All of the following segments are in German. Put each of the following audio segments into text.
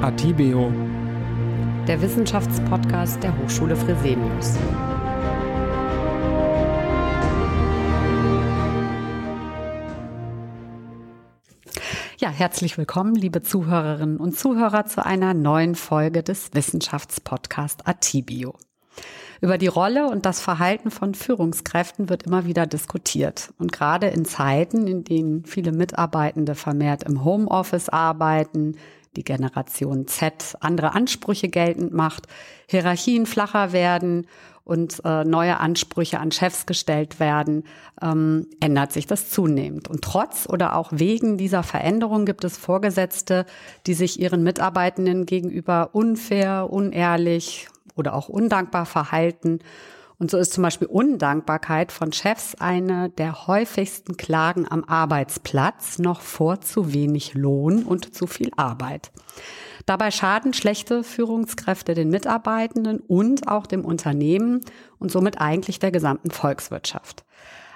Atibeo, der Wissenschaftspodcast der Hochschule Fresenius. Ja, herzlich willkommen, liebe Zuhörerinnen und Zuhörer, zu einer neuen Folge des Wissenschaftspodcast Atibio. Über die Rolle und das Verhalten von Führungskräften wird immer wieder diskutiert. Und gerade in Zeiten, in denen viele Mitarbeitende vermehrt im Homeoffice arbeiten, die Generation Z andere Ansprüche geltend macht, Hierarchien flacher werden und äh, neue Ansprüche an Chefs gestellt werden, ähm, ändert sich das zunehmend. Und trotz oder auch wegen dieser Veränderung gibt es Vorgesetzte, die sich ihren Mitarbeitenden gegenüber unfair, unehrlich oder auch undankbar verhalten. Und so ist zum Beispiel Undankbarkeit von Chefs eine der häufigsten Klagen am Arbeitsplatz noch vor zu wenig Lohn und zu viel Arbeit. Dabei schaden schlechte Führungskräfte den Mitarbeitenden und auch dem Unternehmen und somit eigentlich der gesamten Volkswirtschaft.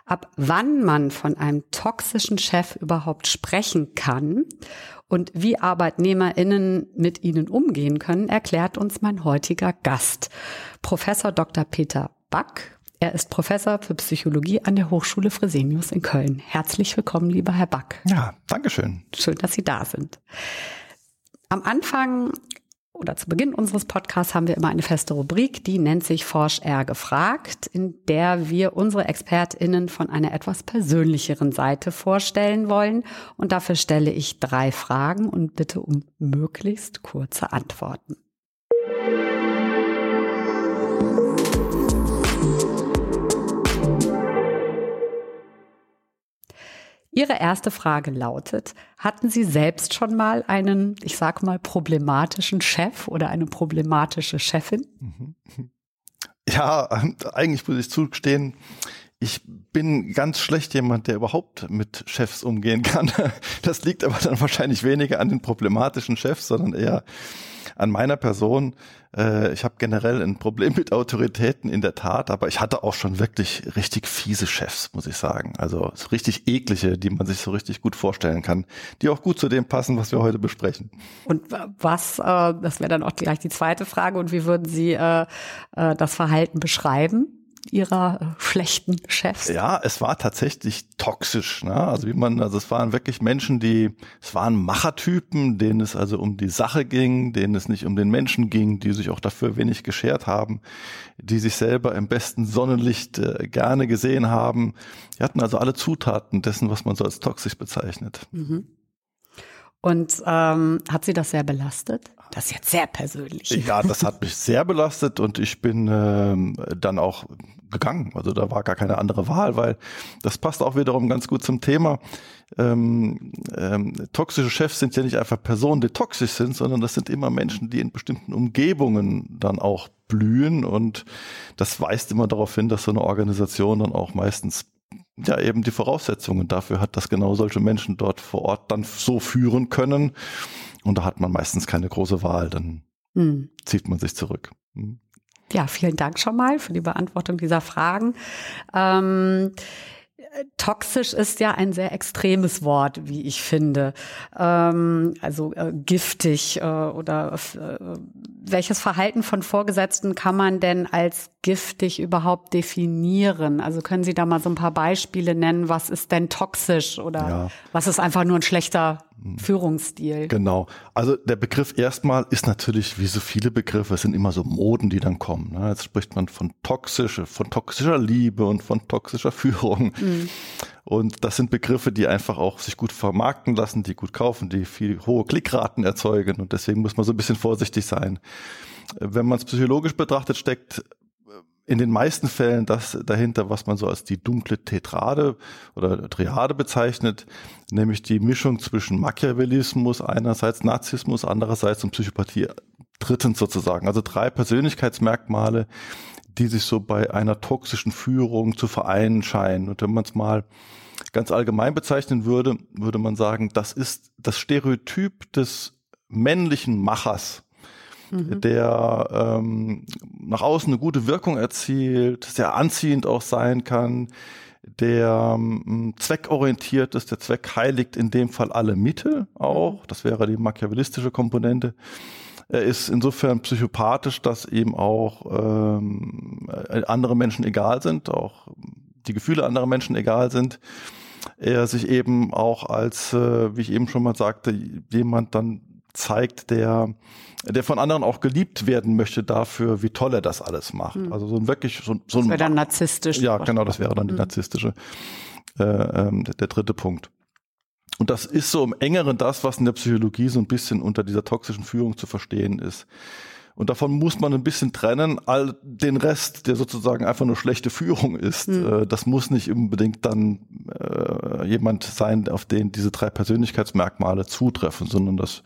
Ab wann man von einem toxischen Chef überhaupt sprechen kann und wie Arbeitnehmerinnen mit ihnen umgehen können, erklärt uns mein heutiger Gast, Professor Dr. Peter Back. Er ist Professor für Psychologie an der Hochschule Fresenius in Köln. Herzlich willkommen, lieber Herr Back. Ja, Dankeschön. Schön, dass Sie da sind. Am Anfang oder zu Beginn unseres Podcasts haben wir immer eine feste Rubrik, die nennt sich Forsch R gefragt, in der wir unsere ExpertInnen von einer etwas persönlicheren Seite vorstellen wollen. Und dafür stelle ich drei Fragen und bitte um möglichst kurze Antworten. Ihre erste Frage lautet, hatten Sie selbst schon mal einen, ich sage mal, problematischen Chef oder eine problematische Chefin? Ja, eigentlich muss ich zugestehen, ich bin ganz schlecht jemand, der überhaupt mit Chefs umgehen kann. Das liegt aber dann wahrscheinlich weniger an den problematischen Chefs, sondern eher an meiner Person. Äh, ich habe generell ein Problem mit Autoritäten in der Tat, aber ich hatte auch schon wirklich richtig fiese Chefs, muss ich sagen. Also so richtig eklige, die man sich so richtig gut vorstellen kann, die auch gut zu dem passen, was wir heute besprechen. Und was, äh, das wäre dann auch gleich die zweite Frage, und wie würden Sie äh, das Verhalten beschreiben? Ihrer äh, schlechten Chefs? Ja, es war tatsächlich toxisch. Ne? Also wie man, also es waren wirklich Menschen, die, es waren Machertypen, denen es also um die Sache ging, denen es nicht um den Menschen ging, die sich auch dafür wenig geschert haben, die sich selber im besten Sonnenlicht äh, gerne gesehen haben. Die hatten also alle Zutaten dessen, was man so als toxisch bezeichnet. Mhm. Und ähm, hat sie das sehr belastet? Das ist jetzt sehr persönlich. Ja, das hat mich sehr belastet und ich bin ähm, dann auch gegangen. Also da war gar keine andere Wahl, weil das passt auch wiederum ganz gut zum Thema. Ähm, ähm, toxische Chefs sind ja nicht einfach Personen, die toxisch sind, sondern das sind immer Menschen, die in bestimmten Umgebungen dann auch blühen und das weist immer darauf hin, dass so eine Organisation dann auch meistens ja eben die Voraussetzungen dafür hat, dass genau solche Menschen dort vor Ort dann so führen können. Und da hat man meistens keine große Wahl, dann hm. zieht man sich zurück. Hm. Ja, vielen Dank schon mal für die Beantwortung dieser Fragen. Ähm Toxisch ist ja ein sehr extremes Wort, wie ich finde. Ähm, also äh, giftig äh, oder äh, welches Verhalten von Vorgesetzten kann man denn als giftig überhaupt definieren? Also können Sie da mal so ein paar Beispiele nennen? Was ist denn toxisch oder ja. was ist einfach nur ein schlechter. Führungsstil? Genau. Also der Begriff erstmal ist natürlich wie so viele Begriffe, es sind immer so Moden, die dann kommen. Ne? Jetzt spricht man von toxische, von toxischer Liebe und von toxischer Führung. Mhm. Und das sind Begriffe, die einfach auch sich gut vermarkten lassen, die gut kaufen, die viel hohe Klickraten erzeugen. Und deswegen muss man so ein bisschen vorsichtig sein. Wenn man es psychologisch betrachtet, steckt in den meisten Fällen das dahinter, was man so als die dunkle Tetrade oder Triade bezeichnet, nämlich die Mischung zwischen Machiavellismus einerseits, Narzissmus andererseits und Psychopathie drittens sozusagen. Also drei Persönlichkeitsmerkmale, die sich so bei einer toxischen Führung zu vereinen scheinen. Und wenn man es mal ganz allgemein bezeichnen würde, würde man sagen, das ist das Stereotyp des männlichen Machers mhm. der ähm, nach außen eine gute Wirkung erzielt, sehr anziehend auch sein kann, der ähm, zweckorientiert ist, der Zweck heiligt in dem Fall alle Mittel auch. Mhm. Das wäre die machiavellistische Komponente. Er ist insofern psychopathisch, dass eben auch ähm, andere Menschen egal sind, auch die Gefühle anderer Menschen egal sind. Er sich eben auch als, äh, wie ich eben schon mal sagte, jemand dann zeigt, der, der von anderen auch geliebt werden möchte dafür, wie toll er das alles macht. Mhm. Also so ein wirklich so, so das wäre dann narzisstisch. Ja, genau, das wäre dann die mhm. narzisstische, äh, ähm, der, der dritte Punkt. Und das ist so im engeren das, was in der Psychologie so ein bisschen unter dieser toxischen Führung zu verstehen ist. Und davon muss man ein bisschen trennen. All den Rest, der sozusagen einfach nur schlechte Führung ist, mhm. das muss nicht unbedingt dann äh, jemand sein, auf den diese drei Persönlichkeitsmerkmale zutreffen, sondern das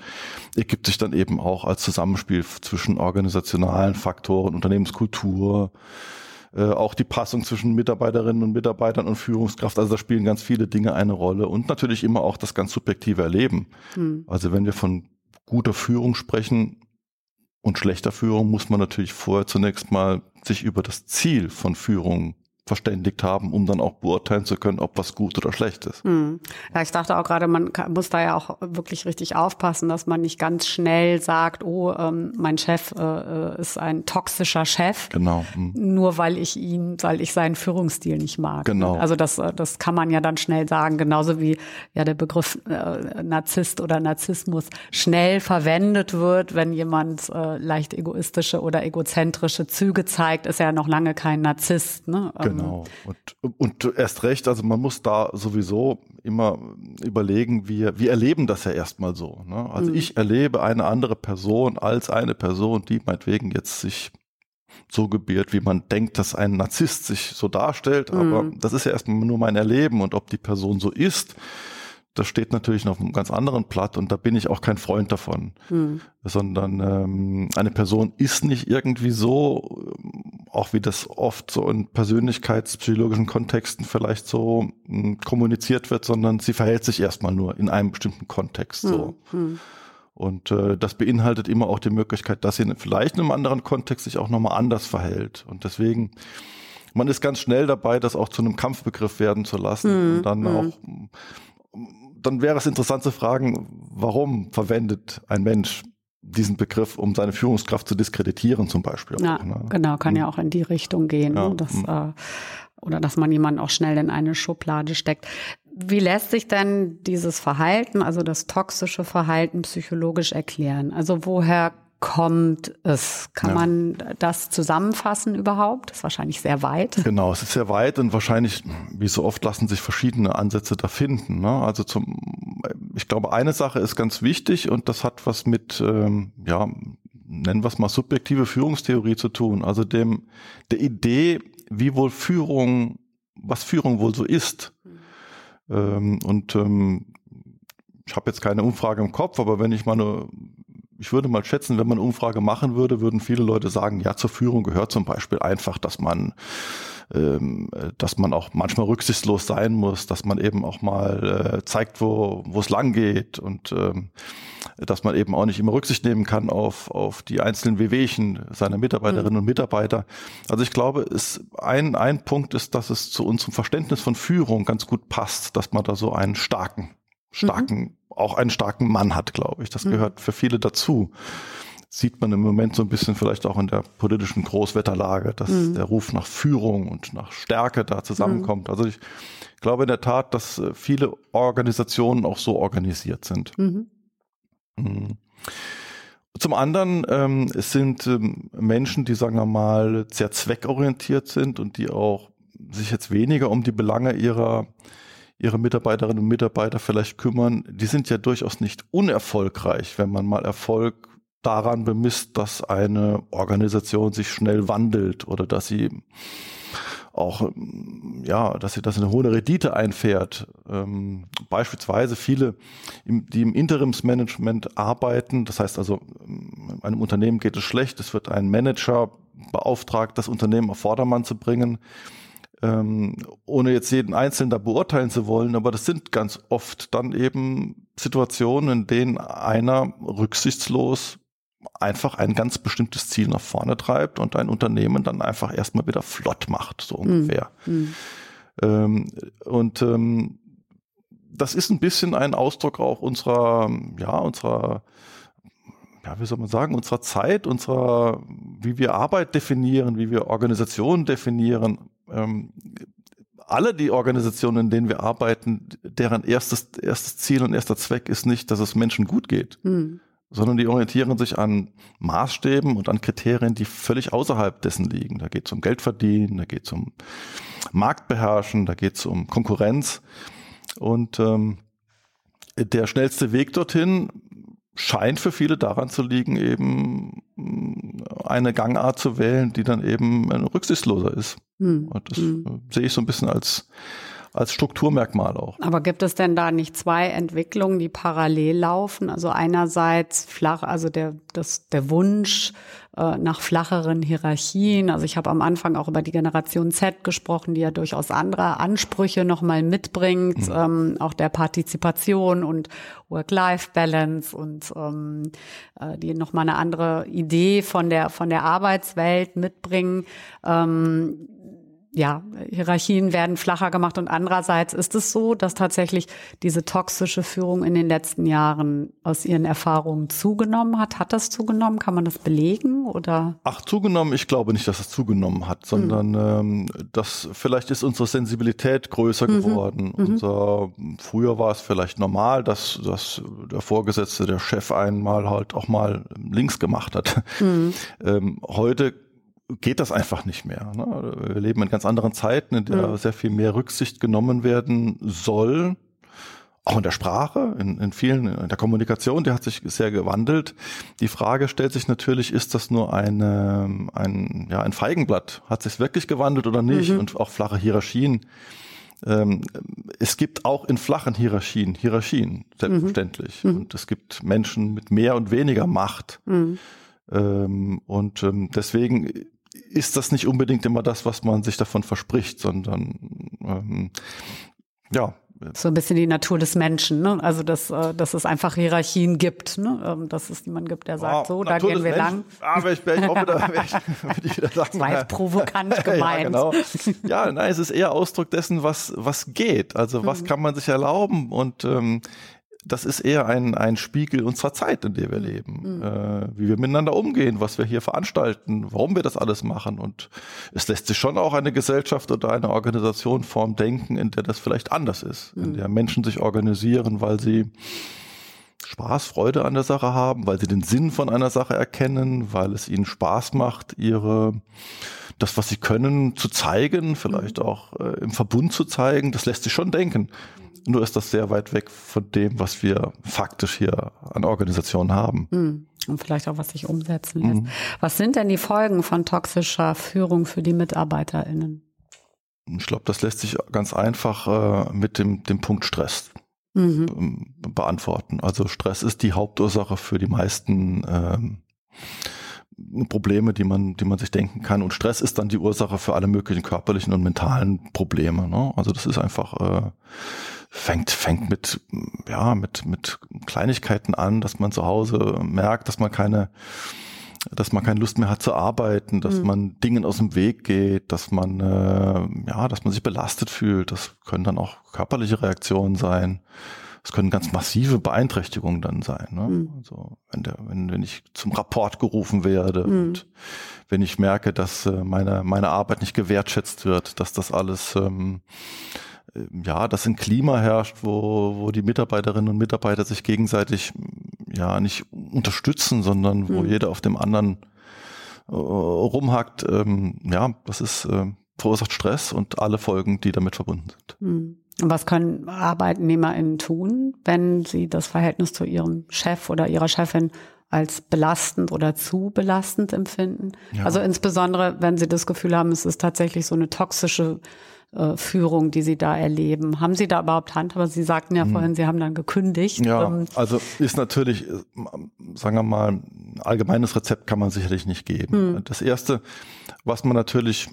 ergibt sich dann eben auch als Zusammenspiel zwischen organisationalen Faktoren, Unternehmenskultur, äh, auch die Passung zwischen Mitarbeiterinnen und Mitarbeitern und Führungskraft. Also da spielen ganz viele Dinge eine Rolle und natürlich immer auch das ganz subjektive Erleben. Mhm. Also wenn wir von guter Führung sprechen, und schlechter Führung muss man natürlich vorher zunächst mal sich über das Ziel von Führung verständigt haben, um dann auch beurteilen zu können, ob was gut oder schlecht ist. Hm. Ja, ich dachte auch gerade, man muss da ja auch wirklich richtig aufpassen, dass man nicht ganz schnell sagt, oh, ähm, mein Chef äh, äh ist ein toxischer Chef. Genau. Hm. Nur weil ich ihn, weil ich seinen Führungsstil nicht mag. Genau. Also das, äh, das kann man ja dann schnell sagen, genauso wie ja der Begriff äh, Narzisst oder Narzissmus schnell verwendet wird, wenn jemand äh, leicht egoistische oder egozentrische Züge zeigt, ist er ja noch lange kein Narzisst. Ne? Genau. Genau. Und, und erst recht, also man muss da sowieso immer überlegen, wir, wir erleben das ja erstmal so. Ne? Also mhm. ich erlebe eine andere Person als eine Person, die meinetwegen jetzt sich so gebiert, wie man denkt, dass ein Narzisst sich so darstellt. Aber mhm. das ist ja erstmal nur mein Erleben und ob die Person so ist, das steht natürlich noch auf einem ganz anderen Blatt und da bin ich auch kein Freund davon, hm. sondern ähm, eine Person ist nicht irgendwie so, auch wie das oft so in persönlichkeitspsychologischen Kontexten vielleicht so hm, kommuniziert wird, sondern sie verhält sich erstmal nur in einem bestimmten Kontext so. Hm. hm. Und äh, das beinhaltet immer auch die Möglichkeit, dass sie vielleicht in einem anderen Kontext sich auch nochmal anders verhält. Und deswegen man ist ganz schnell dabei, das auch zu einem Kampfbegriff werden zu lassen hm, und dann hm. auch dann wäre es interessant zu fragen, warum verwendet ein Mensch diesen Begriff, um seine Führungskraft zu diskreditieren zum Beispiel. Ja, ne? genau, kann hm. ja auch in die Richtung gehen. Ja. Ne? Das, hm. äh, oder dass man jemanden auch schnell in eine Schublade steckt. Wie lässt sich denn dieses Verhalten, also das toxische Verhalten psychologisch erklären? Also woher kommt es? Kann ja. man das zusammenfassen überhaupt? Das ist wahrscheinlich sehr weit. Genau, es ist sehr weit und wahrscheinlich, wie so oft, lassen sich verschiedene Ansätze da finden. Ne? Also zum, ich glaube, eine Sache ist ganz wichtig und das hat was mit, ähm, ja, nennen wir es mal subjektive Führungstheorie zu tun. Also dem, der Idee, wie wohl Führung, was Führung wohl so ist. Ähm, und ähm, ich habe jetzt keine Umfrage im Kopf, aber wenn ich mal eine ich würde mal schätzen, wenn man eine Umfrage machen würde, würden viele Leute sagen, ja, zur Führung gehört zum Beispiel einfach, dass man ähm, dass man auch manchmal rücksichtslos sein muss, dass man eben auch mal äh, zeigt, wo wo es lang geht und ähm, dass man eben auch nicht immer Rücksicht nehmen kann auf auf die einzelnen Wehwehchen seiner Mitarbeiterinnen mhm. und Mitarbeiter. Also ich glaube, ist ein ein Punkt ist, dass es zu unserem Verständnis von Führung ganz gut passt, dass man da so einen starken starken mhm auch einen starken Mann hat, glaube ich. Das mhm. gehört für viele dazu. Sieht man im Moment so ein bisschen vielleicht auch in der politischen Großwetterlage, dass mhm. der Ruf nach Führung und nach Stärke da zusammenkommt. Mhm. Also ich glaube in der Tat, dass äh, viele Organisationen auch so organisiert sind. Mhm. mhm. Zum anderen ähm, es sind ähm, Menschen, die sagen wir mal sehr zweckorientiert sind und die auch sich jetzt weniger um die Belange ihrer ihre Mitarbeiterinnen und Mitarbeiter vielleicht kümmern, die sind ja durchaus nicht unerfolgreich, wenn man mal Erfolg daran bemisst, dass eine Organisation sich schnell wandelt oder dass sie auch, ja, dass sie das eine hohe Rendite einfährt. Ähm, beispielsweise viele, die im Interimsmanagement arbeiten, das heißt also, einem Unternehmen geht es schlecht, es wird ein Manager beauftragt, das Unternehmen auf Vordermann zu bringen ähm, ohne jetzt jeden Einzelnen da beurteilen zu wollen, aber das sind ganz oft dann eben Situationen, in denen einer rücksichtslos einfach ein ganz bestimmtes Ziel nach vorne treibt und ein Unternehmen dann einfach erstmal wieder flott macht, so ungefähr. Mhm. Ähm, und ähm, das ist ein bisschen ein Ausdruck auch unserer, ja, unserer, ja, wie soll man sagen, unserer Zeit, unserer, wie wir Arbeit definieren, wie wir Organisationen definieren. Ähm, alle die Organisationen, in denen wir arbeiten, deren erstes, erstes Ziel und erster Zweck ist nicht, dass es Menschen gut geht, hm. Sondern die orientieren sich an Maßstäben und an Kriterien, die völlig außerhalb dessen liegen. Da geht es um Geldverdienen, da geht es um Marktbeherrschen, da geht es um Konkurrenz. Und ähm, der schnellste Weg dorthin scheint für viele daran zu liegen, eben mm, eine Gangart zu wählen, die dann eben rücksichtsloser ist. Hm. Und das hm. sehe ich so ein bisschen als als Strukturmerkmal auch. Aber gibt es denn da nicht zwei Entwicklungen, die parallel laufen? Also einerseits flach, also der, das, der Wunsch äh, nach flacheren Hierarchien. Also ich habe am Anfang auch über die Generation Z gesprochen, die ja durchaus andere Ansprüche nochmal mitbringt, mhm. ähm, auch der Partizipation und Work-Life-Balance und ähm, äh, die nochmal eine andere Idee von der, von der Arbeitswelt mitbringen. Ähm, ja, Hierarchien werden flacher gemacht und andererseits ist es so, dass tatsächlich diese toxische Führung in den letzten Jahren aus ihren Erfahrungen zugenommen hat. Hat das zugenommen? Kann man das belegen oder? Ach, zugenommen? Ich glaube nicht, dass es zugenommen hat, sondern mhm. ähm, das vielleicht ist unsere Sensibilität größer mhm. geworden. Mhm. Unser, früher war es vielleicht normal, dass, dass der Vorgesetzte, der Chef einmal halt auch mal links gemacht hat. Mhm. Ähm, heute geht das einfach nicht mehr. Ne? Wir leben in ganz anderen Zeiten, in der mhm. sehr viel mehr Rücksicht genommen werden soll. Auch in der Sprache, in, in vielen, in der Kommunikation, die hat sich sehr gewandelt. Die Frage stellt sich natürlich, ist das nur eine, ein, ja, ein Feigenblatt? Hat sich wirklich gewandelt oder nicht? Mhm. Und auch flache Hierarchien. Ähm, es gibt auch in flachen Hierarchien Hierarchien, selbstverständlich. Mhm. Und es gibt Menschen mit mehr und weniger Macht. Mhm. Ähm, und ähm, deswegen ist das nicht unbedingt immer das, was man sich davon verspricht, sondern ähm, ja. So ein bisschen die Natur des Menschen, ne? Also dass, äh, dass es einfach Hierarchien gibt, ne? Ähm, dass es jemanden gibt, der sagt, oh, so, da gehen wir Menschen. lang. Aber ich, ich hoffe, da werde ich, wieder sagen. War jetzt provokant gemeint. ja, genau. ja, nein, es ist eher Ausdruck dessen, was, was geht. Also was mhm. kann man sich erlauben und ähm, das ist eher ein, ein Spiegel unserer Zeit, in der wir mhm. leben. Mhm. Äh, wie wir miteinander umgehen, was wir hier veranstalten, warum wir das alles machen. Und es lässt sich schon auch eine Gesellschaft oder eine Organisation form denken, in der das vielleicht anders ist, mhm. in der Menschen sich organisieren, weil sie Spaß, Freude an der Sache haben, weil sie den Sinn von einer Sache erkennen, weil es ihnen Spaß macht, ihre das, was sie können, zu zeigen, vielleicht mhm. auch äh, im Verbund zu zeigen. Das lässt sich schon denken. Nur ist das sehr weit weg von dem, was wir faktisch hier an Organisationen haben. Hm. Und vielleicht auch, was sich umsetzen lässt. Mhm. Was sind denn die Folgen von toxischer Führung für die MitarbeiterInnen? Ich glaube, das lässt sich ganz einfach äh, mit dem, dem Punkt Stress mhm. Ähm, beantworten. Also Stress ist die Hauptursache für die meisten ähm, Probleme, die man, die man sich denken kann. Und Stress ist dann die Ursache für alle möglichen körperlichen und mentalen Probleme. Ne? Also das ist einfach äh, fängt fängt mit ja mit mit Kleinigkeiten an, dass man zu Hause merkt, dass man keine dass man keine Lust mehr hat zu arbeiten, dass mhm. man Dingen aus dem Weg geht, dass man äh, ja, dass man sich belastet fühlt. Das können dann auch körperliche Reaktionen sein. Es können ganz massive Beeinträchtigungen dann sein. Ne? Mhm. Also wenn, der, wenn, wenn ich zum Rapport gerufen werde mhm. und wenn ich merke, dass äh, meine, meine Arbeit nicht gewertschätzt wird, dass das alles ähm, äh, ja, dass ein Klima herrscht, wo, wo die Mitarbeiterinnen und Mitarbeiter sich gegenseitig ja nicht unterstützen, sondern wo mhm. jeder auf dem anderen äh, rumhackt, ähm, ja, das ist äh, verursacht Stress und alle Folgen, die damit verbunden sind. Mhm. Was können ArbeitnehmerInnen tun, wenn sie das Verhältnis zu ihrem Chef oder ihrer Chefin als belastend oder zu belastend empfinden? Ja. Also insbesondere, wenn sie das Gefühl haben, es ist tatsächlich so eine toxische äh, Führung, die Sie da erleben. Haben Sie da überhaupt Hand? Aber Sie sagten ja hm. vorhin, Sie haben dann gekündigt. Ja, ähm, also ist natürlich, äh, sagen wir mal, ein allgemeines Rezept kann man sicherlich nicht geben. Hm. Das erste, was man natürlich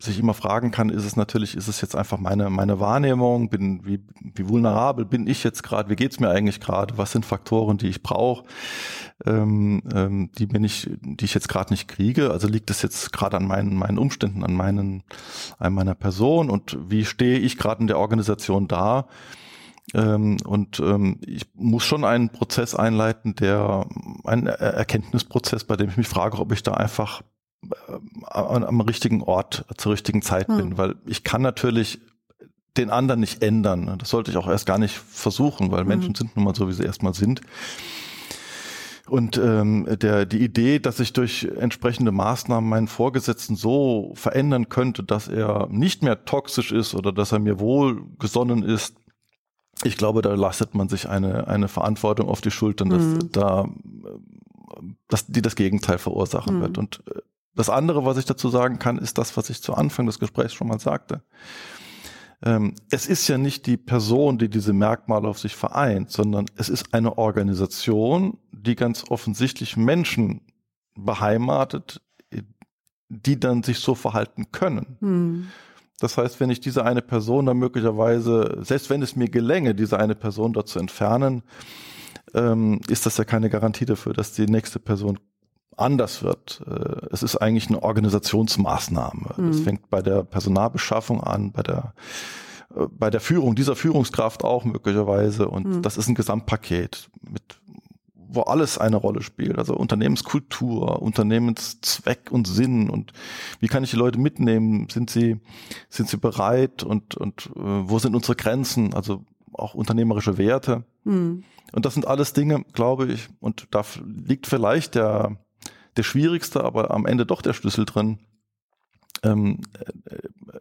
sich immer fragen kann, ist es natürlich, ist es jetzt einfach meine, meine Wahrnehmung, bin, wie, wie vulnerabel bin ich jetzt gerade, wie geht's mir eigentlich gerade, was sind Faktoren, die ich brauche, ähm, ähm, die mir nicht, die ich jetzt gerade nicht kriege, also liegt es jetzt gerade an meinen, meinen Umständen, an meinen, an meiner Person und wie stehe ich gerade in der Organisation da, ähm, und ähm, ich muss schon einen Prozess einleiten, der ein Erkenntnisprozess, bei dem ich mich frage, ob ich da einfach äh, am richtigen Ort zur richtigen Zeit hm. bin, weil ich kann natürlich den anderen nicht ändern. Das sollte ich auch erst gar nicht versuchen, weil hm. Menschen sind nun mal so, wie sie erstmal sind. Und ähm, der, die Idee, dass ich durch entsprechende Maßnahmen meinen Vorgesetzten so verändern könnte, dass er nicht mehr toxisch ist oder dass er mir wohlgesonnen ist, ich glaube, da lastet man sich eine, eine Verantwortung auf die Schultern, dass mhm. da, dass die das Gegenteil verursachen mhm. wird. Und äh, das andere, was ich dazu sagen kann, ist das, was ich zu Anfang des Gesprächs schon mal sagte. Ähm, es ist ja nicht die Person, die diese Merkmale auf sich vereint, sondern es ist eine Organisation, die ganz offensichtlich Menschen beheimatet, die dann sich so verhalten können. Mhm. Das heißt, wenn ich diese eine Person dann möglicherweise, selbst wenn es mir gelänge, diese eine Person dort zu entfernen, ähm, ist das ja keine Garantie dafür, dass die nächste Person anders wird. Äh, es ist eigentlich eine Organisationsmaßnahme. Mhm. Das fängt bei der Personalbeschaffung an, bei der äh, bei der Führung dieser Führungskraft auch möglicherweise und mhm. das ist ein Gesamtpaket mit wo alles eine Rolle spielt. Also Unternehmenskultur, Unternehmenszweck und Sinn und wie kann ich die Leute mitnehmen? Sind sie, sind sie bereit und, und äh, wo sind unsere Grenzen? Also auch unternehmerische Werte. Mhm. Und das sind alles Dinge, glaube ich, und da liegt vielleicht der, der schwierigste, aber am Ende doch der Schlüssel drin. Ähm, äh,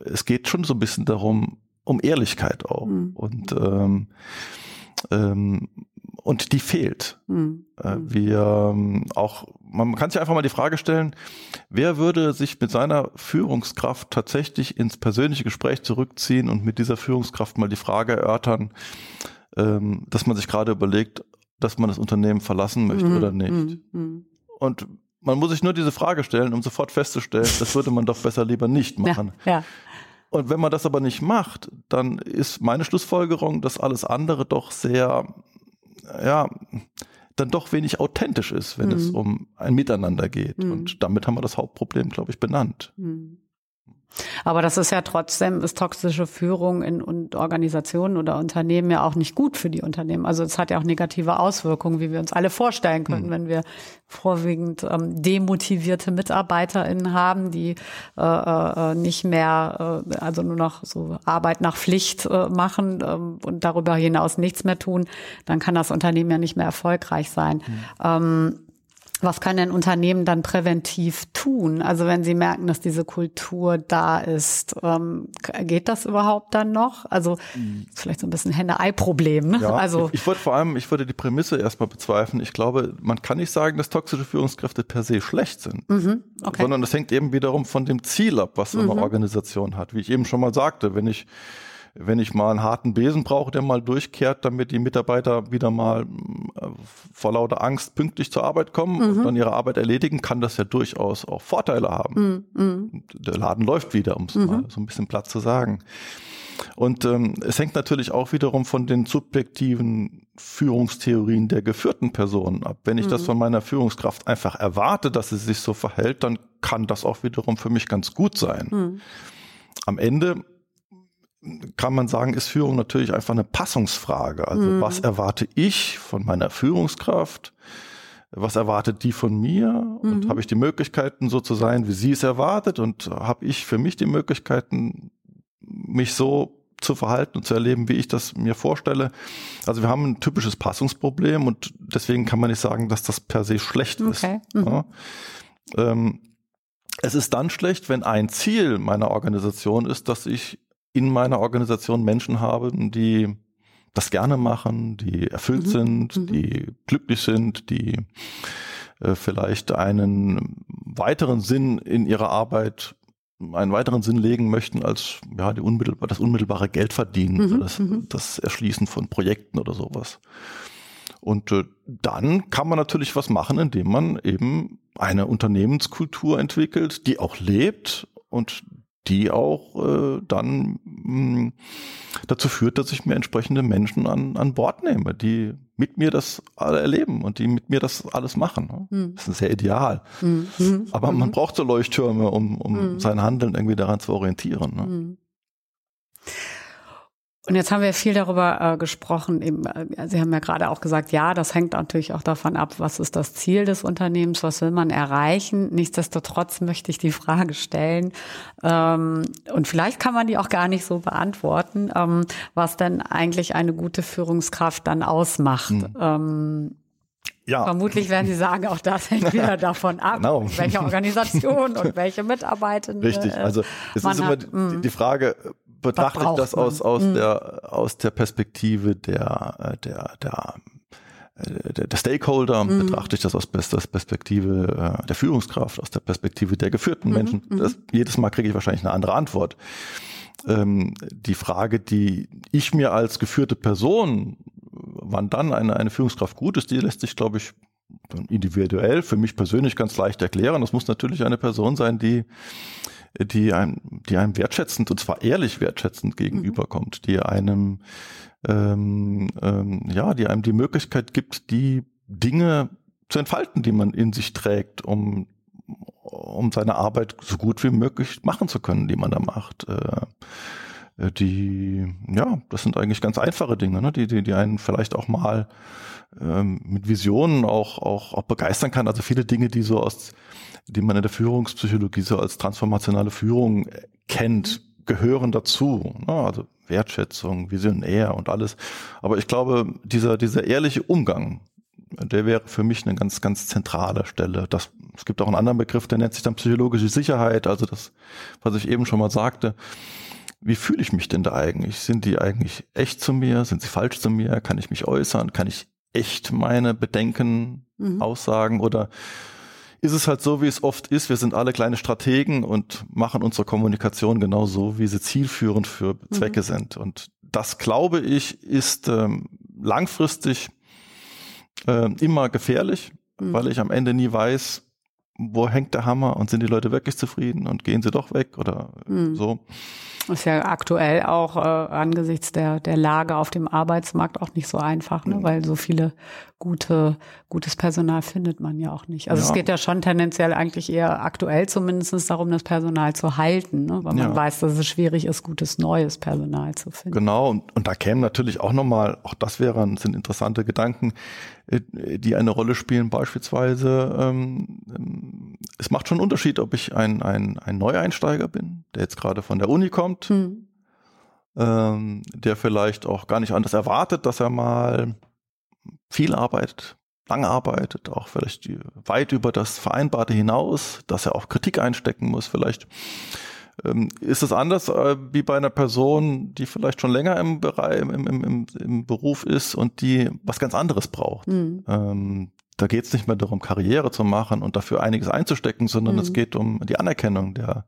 es geht schon so ein bisschen darum, um Ehrlichkeit auch. Mhm. Und ähm, ähm, und die fehlt. Mhm. Äh, wir ähm, auch, man kann sich einfach mal die Frage stellen, wer würde sich mit seiner Führungskraft tatsächlich ins persönliche Gespräch zurückziehen und mit dieser Führungskraft mal die Frage erörtern, ähm, dass man sich gerade überlegt, dass man das Unternehmen verlassen möchte mhm. oder nicht. Mhm. Und man muss sich nur diese Frage stellen, um sofort festzustellen, das würde man doch besser lieber nicht machen. Ja, ja. Und wenn man das aber nicht macht, dann ist meine Schlussfolgerung, dass alles andere doch sehr ja, dann doch wenig authentisch ist, wenn mhm. es um ein Miteinander geht. Mhm. Und damit haben wir das Hauptproblem, glaube ich, benannt. Mhm. Aber das ist ja trotzdem, ist toxische Führung in, in Organisationen oder Unternehmen ja auch nicht gut für die Unternehmen. Also es hat ja auch negative Auswirkungen, wie wir uns alle vorstellen können, mhm. wenn wir vorwiegend ähm, demotivierte MitarbeiterInnen haben, die äh, äh, nicht mehr, äh, also nur noch so Arbeit nach Pflicht äh, machen ähm, und darüber hinaus nichts mehr tun, dann kann das Unternehmen ja nicht mehr erfolgreich sein. Mhm. Ähm, was kann ein Unternehmen dann präventiv tun? Also wenn sie merken, dass diese Kultur da ist, ähm, geht das überhaupt dann noch? Also vielleicht so ein bisschen Henne-Ei-Problem. Ne? Ja, also ich, ich würde vor allem, ich würde die Prämisse erstmal bezweifeln. Ich glaube, man kann nicht sagen, dass toxische Führungskräfte per se schlecht sind, mhm, okay. sondern es hängt eben wiederum von dem Ziel ab, was so eine mhm. Organisation hat. Wie ich eben schon mal sagte, wenn ich wenn ich mal einen harten Besen brauche, der mal durchkehrt, damit die Mitarbeiter wieder mal äh, vor lauter Angst pünktlich zur Arbeit kommen mhm. und dann ihre Arbeit erledigen, kann das ja durchaus auch Vorteile haben. Mhm. mhm. Der Laden läuft wieder, um es mhm. mal so ein bisschen platt zu sagen. Und ähm, es hängt natürlich auch wiederum von den subjektiven Führungstheorien der geführten Personen ab. Wenn ich das mhm. von meiner Führungskraft einfach erwarte, dass sie sich so verhält, dann kann das auch wiederum für mich ganz gut sein. Am Ende kann man sagen, ist Führung natürlich einfach eine Passungsfrage. Also mhm. was erwarte ich von meiner Führungskraft? Was erwartet die von mir? Und mhm. habe ich die Möglichkeiten, so zu sein, wie sie es erwartet? Und habe ich für mich die Möglichkeiten, mich so zu verhalten und zu erleben, wie ich das mir vorstelle. Also wir haben ein typisches Passungsproblem und deswegen kann man nicht sagen, dass das per se schlecht okay. ist. Mhm. Ja. Ähm, es ist dann schlecht, wenn ein Ziel meiner Organisation ist, dass ich in meiner Organisation Menschen habe, die das gerne machen, die erfüllt mhm. sind, mhm. die glücklich sind, die äh, vielleicht einen weiteren Sinn in ihrer Arbeit, einen weiteren Sinn legen möchten als ja die unmittelbar, das unmittelbare Geld verdienen, mhm. das, mhm. das Erschließen von Projekten oder sowas. Und äh, dann kann man natürlich was machen, indem man eben eine Unternehmenskultur entwickelt, die auch lebt und die auch äh, dann mh, dazu führt, dass ich mir entsprechende Menschen an, an Bord nehme, die mit mir das alle erleben und die mit mir das alles machen. Mhm. Das ist sehr ideal. Mhm. Aber man mhm. braucht so Leuchttürme, um, um mhm. sein Handeln irgendwie daran zu orientieren. Ne? Und jetzt haben wir viel darüber äh, gesprochen. Eben, äh, Sie haben ja gerade auch gesagt, ja, das hängt natürlich auch davon ab, was ist das Ziel des Unternehmens, was will man erreichen. Nichtsdestotrotz möchte ich die Frage stellen, ähm, und vielleicht kann man die auch gar nicht so beantworten, ähm, was denn eigentlich eine gute Führungskraft dann ausmacht. Mhm. Ähm, ja. Vermutlich werden Sie sagen, auch das hängt wieder davon ab, genau. welche Organisation und welche Mitarbeitenden. Richtig, also es ist immer die, mhm. die Frage, betrachte ich das aus, aus, mhm. der, aus der Perspektive der, äh, der, der, äh, der, der Stakeholder, mhm. betrachte ich das aus der Perspektive äh, der Führungskraft, aus der Perspektive der geführten mhm. Menschen. Mhm. Das, jedes Mal kriege ich wahrscheinlich eine andere Antwort. Ähm, die Frage, die ich mir als geführte Person, wann dann eine, eine Führungskraft gut ist, die lässt sich, glaube ich, individuell für mich persönlich ganz leicht erklären. Das muss natürlich eine Person sein, die die einem, die einem wertschätzend und zwar ehrlich wertschätzend gegenüberkommt, die einem ähm, ähm, ja, die einem die Möglichkeit gibt, die Dinge zu entfalten, die man in sich trägt, um um seine Arbeit so gut wie möglich machen zu können, die man da macht. Äh, die, ja, das sind eigentlich ganz einfache Dinge, ne? die, die, die einen vielleicht auch mal ähm, mit Visionen auch, auch, auch begeistern kann. Also viele Dinge, die so aus die man in der Führungspsychologie so als transformationale Führung kennt, gehören dazu. Ne? Also Wertschätzung, Visionär und alles. Aber ich glaube, dieser, dieser ehrliche Umgang, der wäre für mich eine ganz, ganz zentrale Stelle. Das, es gibt auch einen anderen Begriff, der nennt sich dann psychologische Sicherheit, also das, was ich eben schon mal sagte. Wie fühle ich mich denn da eigentlich? Sind die eigentlich echt zu mir? Sind sie falsch zu mir? Kann ich mich äußern? Kann ich echt meine Bedenken mhm. aussagen? Oder ist es halt so, wie es oft ist. Wir sind alle kleine Strategen und machen unsere Kommunikation genau so, wie sie zielführend für Zwecke mhm. sind. Und das, glaube ich, ist ähm, langfristig äh, immer gefährlich, mhm. weil ich am Ende nie weiß, wo hängt der Hammer und sind die Leute wirklich zufrieden und gehen sie doch weg oder mhm. so. Ist ja aktuell auch äh, angesichts der, der Lage auf dem Arbeitsmarkt auch nicht so einfach, ne? Mhm. weil so viele gute, gutes Personal findet man ja auch nicht. Also ja. es geht ja schon tendenziell eigentlich eher aktuell zumindest darum, das Personal zu halten, ne? weil man ja. weiß, dass es schwierig ist, gutes neues Personal zu finden. Genau, und, und da kämen natürlich auch nochmal, auch das wären, sind interessante Gedanken, äh, die eine Rolle spielen, beispielsweise, ähm, ähm, es macht schon einen Unterschied, ob ich ein, ein, ein Neueinsteiger bin, der jetzt gerade von der Uni kommt, hm. ähm, der vielleicht auch gar nicht anders erwartet, dass er mal viel arbeitet, lange arbeitet, auch vielleicht weit über das Vereinbarte hinaus, dass er auch Kritik einstecken muss, vielleicht ähm, ist es anders äh, wie bei einer Person, die vielleicht schon länger im Bereich, im, im, im, im Beruf ist und die was ganz anderes braucht. Mhm. Ähm, da geht es nicht mehr darum, Karriere zu machen und dafür einiges einzustecken, sondern mhm. es geht um die Anerkennung der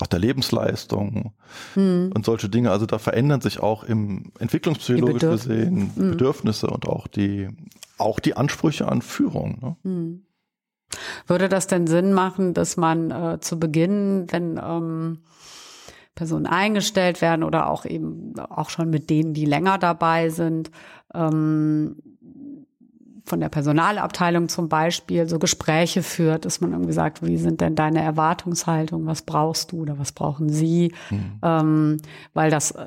auch der Lebensleistung mhm. und solche Dinge. Also da verändern sich auch im entwicklungspsychologisch gesehen mhm. Bedürfnisse und auch die auch die Ansprüche an Führung. Ne? Mhm. Würde das denn Sinn machen, dass man äh, zu Beginn, wenn ähm, Personen eingestellt werden oder auch eben auch schon mit denen, die länger dabei sind, ähm, von der Personalabteilung zum Beispiel so Gespräche führt, dass man irgendwie sagt, wie sind denn deine Erwartungshaltungen, was brauchst du oder was brauchen sie? Mhm. Ähm, weil das äh,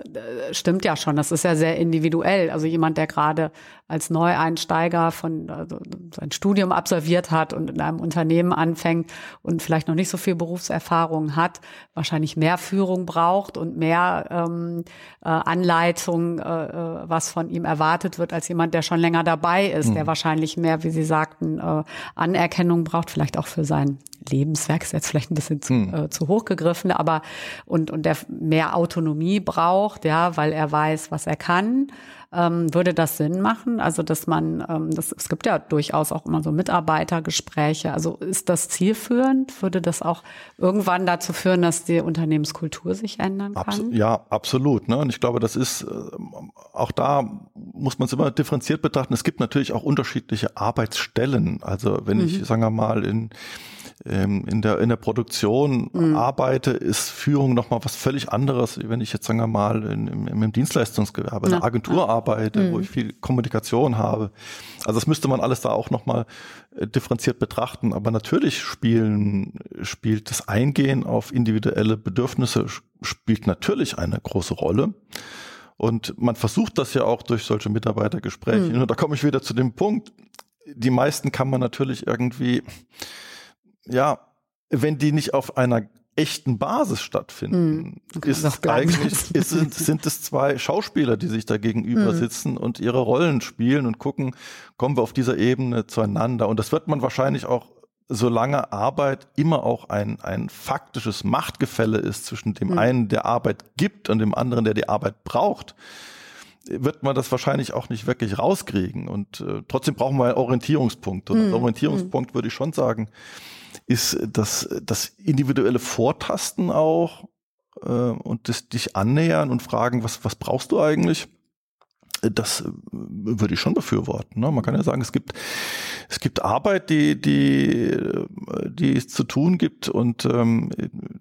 stimmt ja schon, das ist ja sehr individuell. Also jemand, der gerade als Neueinsteiger von also sein Studium absolviert hat und in einem Unternehmen anfängt und vielleicht noch nicht so viel Berufserfahrung hat, wahrscheinlich mehr Führung braucht und mehr ähm, äh, Anleitung, äh, äh was von ihm erwartet wird, als jemand, der schon länger dabei ist, mhm. der wahrscheinlich mehr, wie Sie sagten, äh, Anerkennung braucht, vielleicht auch für sein Lebenswerk, ist jetzt vielleicht ein bisschen zu, mhm. äh, zu hoch gegriffen, aber und, und der mehr Autonomie braucht, ja, weil er weiß, was er kann ähm, würde das Sinn machen? Also, dass man, ähm, das, es gibt ja durchaus auch immer so Mitarbeitergespräche. Also ist das zielführend? Würde das auch irgendwann dazu führen, dass die Unternehmenskultur sich ändern kann? Abs ja, absolut. Ne? Und ich glaube, das ist äh, auch da muss man es immer differenziert betrachten. Es gibt natürlich auch unterschiedliche Arbeitsstellen. Also wenn mhm. ich, sagen wir mal, in ähm, in der in der Produktion mhm. arbeite, ist Führung noch mal was völlig anderes, wenn ich jetzt sagen wir mal in, im, im Dienstleistungsgewerbe, in der Agentur arbeite, mhm. wo ich viel Kommunikation habe. Also das müsste man alles da auch noch mal äh, differenziert betrachten. Aber natürlich spielen spielt das Eingehen auf individuelle Bedürfnisse spielt natürlich eine große Rolle. Und man versucht das ja auch durch solche Mitarbeitergespräche. Mhm. Und da komme ich wieder zu dem Punkt, die meisten kann man natürlich irgendwie, ja, wenn die nicht auf einer echten Basis stattfinden, mm, ist es eigentlich, ist, sind, sind es zwei Schauspieler, die sich da gegenüber mm. sitzen und ihre Rollen spielen und gucken, kommen wir auf dieser Ebene zueinander. Und das wird man wahrscheinlich auch, solange Arbeit immer auch ein, ein faktisches Machtgefälle ist zwischen dem mm. einen, der Arbeit gibt und dem anderen, der die Arbeit braucht, wird man das wahrscheinlich auch nicht wirklich rauskriegen. Und äh, trotzdem brauchen wir einen Orientierungspunkt. Und mhm. Orientierungspunkt würde ich schon sagen, ist das, das individuelle Vortasten auch äh, und das dich annähern und fragen, was, was brauchst du eigentlich? das würde ich schon befürworten. Ne? Man kann ja sagen, es gibt, es gibt Arbeit, die, die, die es zu tun gibt und ähm,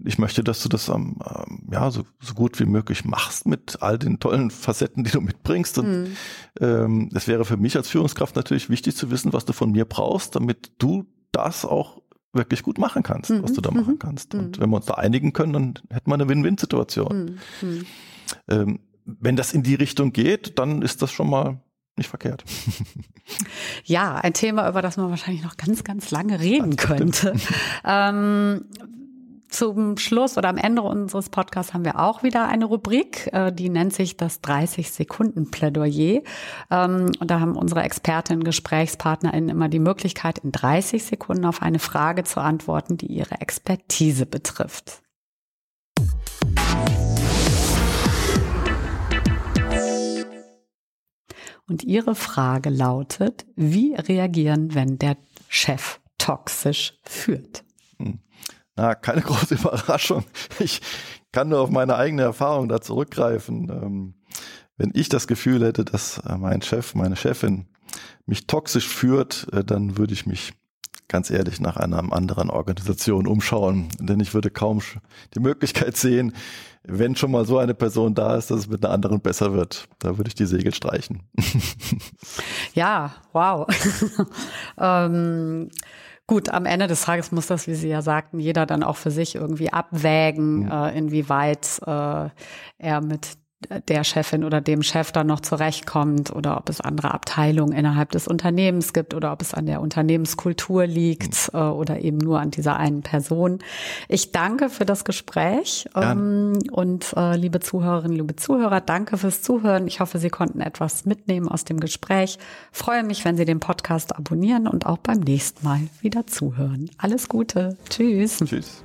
ich möchte, dass du das am, ähm, ja, so, so gut wie möglich machst mit all den tollen Facetten, die du mitbringst. Und mhm. ähm, es wäre für mich als Führungskraft natürlich wichtig zu wissen, was du von mir brauchst, damit du das auch wirklich gut machen kannst, mhm. was du da machen mhm. kannst. Und mhm. wenn wir uns da einigen können, dann hätten wir eine Win-Win-Situation. Mhm. Mhm. Ähm, wenn das in die Richtung geht, dann ist das schon mal nicht verkehrt. Ja, ein Thema, über das man wahrscheinlich noch ganz, ganz lange reden das könnte. Ähm, zum Schluss oder am Ende unseres Podcasts haben wir auch wieder eine Rubrik, äh, die nennt sich das 30-Sekunden-Plädoyer. Ähm, und da haben unsere Expertinnen, GesprächspartnerInnen immer die Möglichkeit, in 30 Sekunden auf eine Frage zu antworten, die ihre Expertise betrifft. Und Ihre Frage lautet, wie reagieren, wenn der Chef toxisch führt? Hm. Na, keine große Überraschung. Ich kann nur auf meine eigene Erfahrung da zurückgreifen. Ähm, wenn ich das Gefühl hätte, dass äh, mein Chef, meine Chefin mich toxisch führt, äh, dann würde ich mich ganz ehrlich nach einer anderen Organisation umschauen. Denn ich würde kaum die Möglichkeit sehen, wenn schon mal so eine Person da ist, dass es mit einer anderen besser wird. Da würde ich die Segel streichen. ja, wow. ähm, Gut, am Ende des Tages muss das, wie Sie ja sagten, jeder dann auch für sich irgendwie abwägen, mhm. äh, inwieweit äh, er mit der Chefin oder dem Chef dann noch zurechtkommt oder ob es andere Abteilungen innerhalb des Unternehmens gibt oder ob es an der Unternehmenskultur liegt mhm. äh, oder eben nur an dieser einen Person. Ich danke für das Gespräch ähm, und äh, liebe Zuhörerinnen, liebe Zuhörer, danke fürs Zuhören. Ich hoffe, Sie konnten etwas mitnehmen aus dem Gespräch. Freue mich, wenn Sie den Podcast abonnieren und auch beim nächsten Mal wieder zuhören. Alles Gute. Tschüss. Tschüss.